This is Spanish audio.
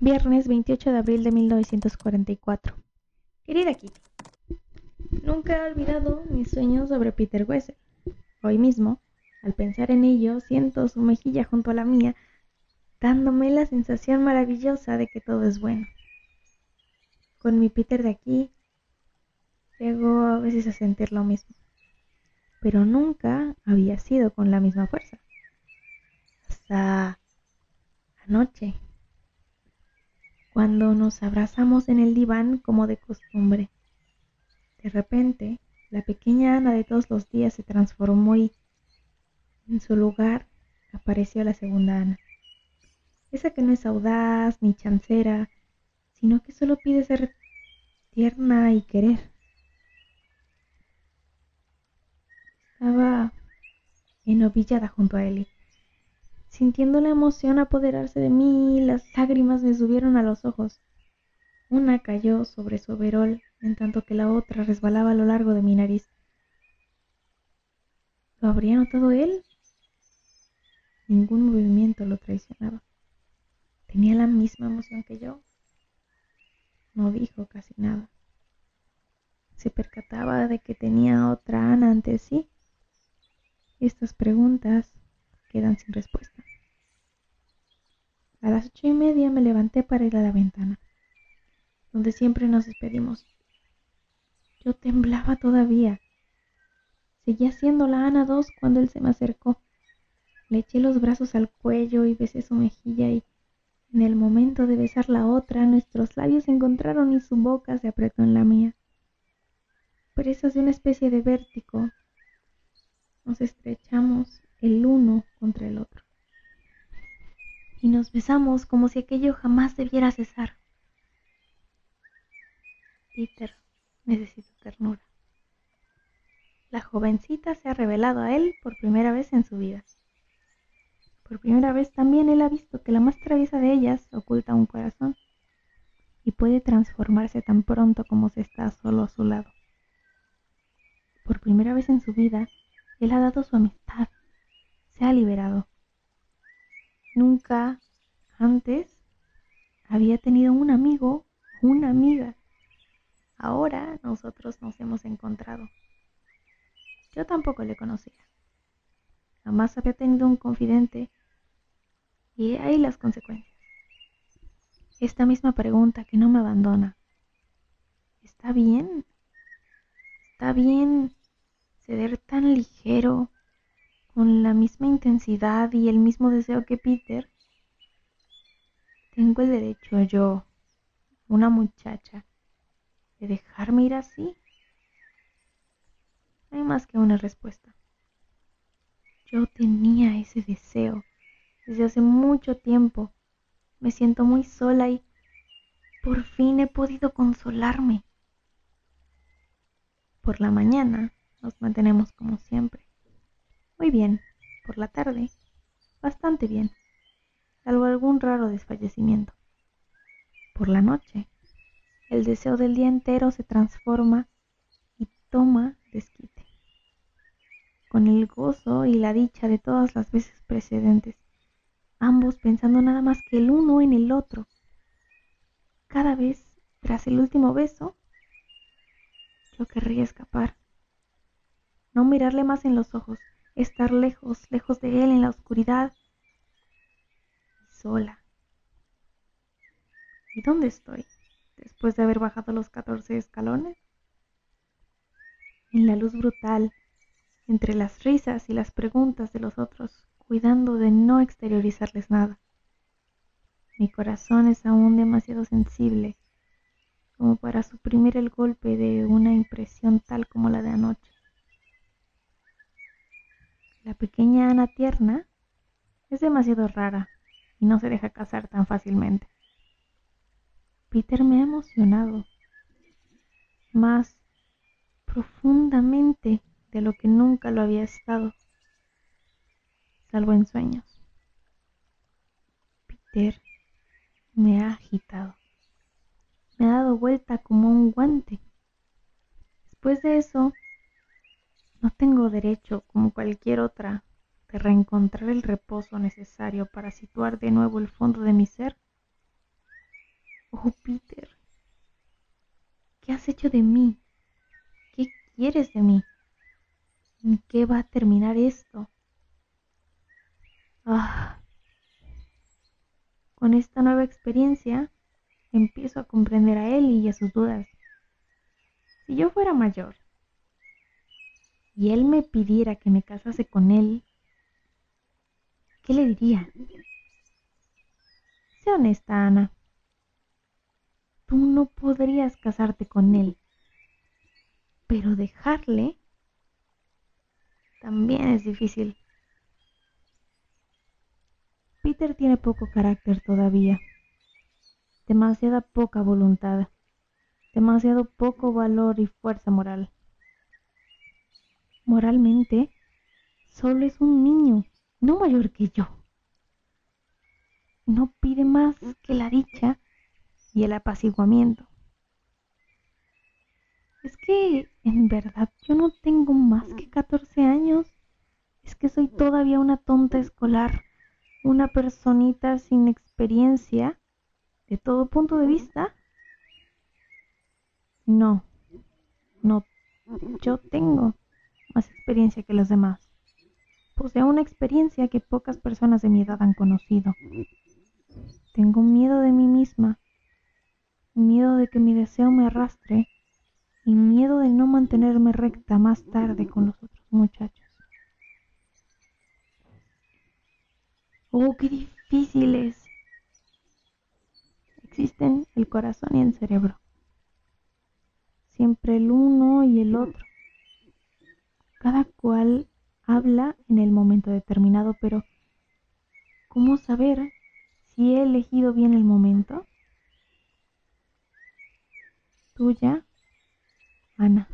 Viernes 28 de abril de 1944. Querida Kitty, nunca he olvidado mis sueños sobre Peter Wessel. Hoy mismo, al pensar en ello, siento su mejilla junto a la mía, dándome la sensación maravillosa de que todo es bueno. Con mi Peter de aquí, llego a veces a sentir lo mismo, pero nunca había sido con la misma fuerza. Hasta anoche cuando nos abrazamos en el diván como de costumbre. De repente, la pequeña Ana de todos los días se transformó y en su lugar apareció la segunda Ana. Esa que no es audaz ni chancera, sino que solo pide ser tierna y querer. Estaba enovillada junto a Eli Sintiendo la emoción apoderarse de mí, las lágrimas me subieron a los ojos. Una cayó sobre su overol, en tanto que la otra resbalaba a lo largo de mi nariz. ¿Lo habría notado él? Ningún movimiento lo traicionaba. ¿Tenía la misma emoción que yo? No dijo casi nada. ¿Se percataba de que tenía otra Ana ante sí? Estas preguntas quedan sin respuesta. A las ocho y media me levanté para ir a la ventana, donde siempre nos despedimos. Yo temblaba todavía. Seguía siendo la Ana dos cuando él se me acercó. Le eché los brazos al cuello y besé su mejilla y en el momento de besar la otra nuestros labios se encontraron y su boca se apretó en la mía. Presos de una especie de vértigo, nos estrechamos el uno contra el otro. Y nos besamos como si aquello jamás debiera cesar. Peter necesita ternura. La jovencita se ha revelado a él por primera vez en su vida. Por primera vez también él ha visto que la más traviesa de ellas oculta un corazón y puede transformarse tan pronto como se está solo a su lado. Por primera vez en su vida, él ha dado su amistad, se ha liberado. Nunca antes había tenido un amigo una amiga. Ahora nosotros nos hemos encontrado. Yo tampoco le conocía. Jamás había tenido un confidente. Y ahí las consecuencias. Esta misma pregunta que no me abandona. ¿Está bien? ¿Está bien ceder tan ligero con la misma intensidad y el mismo deseo que Peter, tengo el derecho yo, una muchacha, de dejarme ir así. No hay más que una respuesta. Yo tenía ese deseo desde hace mucho tiempo. Me siento muy sola y por fin he podido consolarme. Por la mañana nos mantenemos como siempre. Muy bien, por la tarde, bastante bien, salvo algún raro desfallecimiento. Por la noche, el deseo del día entero se transforma y toma desquite, con el gozo y la dicha de todas las veces precedentes, ambos pensando nada más que el uno en el otro. Cada vez, tras el último beso, yo querría escapar, no mirarle más en los ojos, estar lejos, lejos de él en la oscuridad y sola. ¿Y dónde estoy después de haber bajado los catorce escalones? En la luz brutal, entre las risas y las preguntas de los otros, cuidando de no exteriorizarles nada. Mi corazón es aún demasiado sensible como para suprimir el golpe de una impresión tal como la de anoche. La pequeña Ana tierna es demasiado rara y no se deja casar tan fácilmente. Peter me ha emocionado más profundamente de lo que nunca lo había estado, salvo en sueños. Peter me ha agitado, me ha dado vuelta como un guante. Después de eso, no tengo derecho, como cualquier otra, de reencontrar el reposo necesario para situar de nuevo el fondo de mi ser. Oh, Peter, ¿qué has hecho de mí? ¿Qué quieres de mí? ¿En qué va a terminar esto? Ah. Con esta nueva experiencia empiezo a comprender a él y a sus dudas. Si yo fuera mayor y él me pidiera que me casase con él, ¿qué le diría? Sé honesta, Ana. Tú no podrías casarte con él, pero dejarle también es difícil. Peter tiene poco carácter todavía, demasiada poca voluntad, demasiado poco valor y fuerza moral. Moralmente, solo es un niño, no mayor que yo. No pide más que la dicha y el apaciguamiento. Es que en verdad yo no tengo más que 14 años. Es que soy todavía una tonta escolar, una personita sin experiencia de todo punto de vista. No, no, yo tengo más experiencia que los demás. Poseo una experiencia que pocas personas de mi edad han conocido. Tengo miedo de mí misma, miedo de que mi deseo me arrastre y miedo de no mantenerme recta más tarde con los otros muchachos. Oh, qué difícil es. Existen el corazón y el cerebro. Siempre el uno y el otro. Cada cual habla en el momento determinado, pero ¿cómo saber si he elegido bien el momento? Tuya, Ana.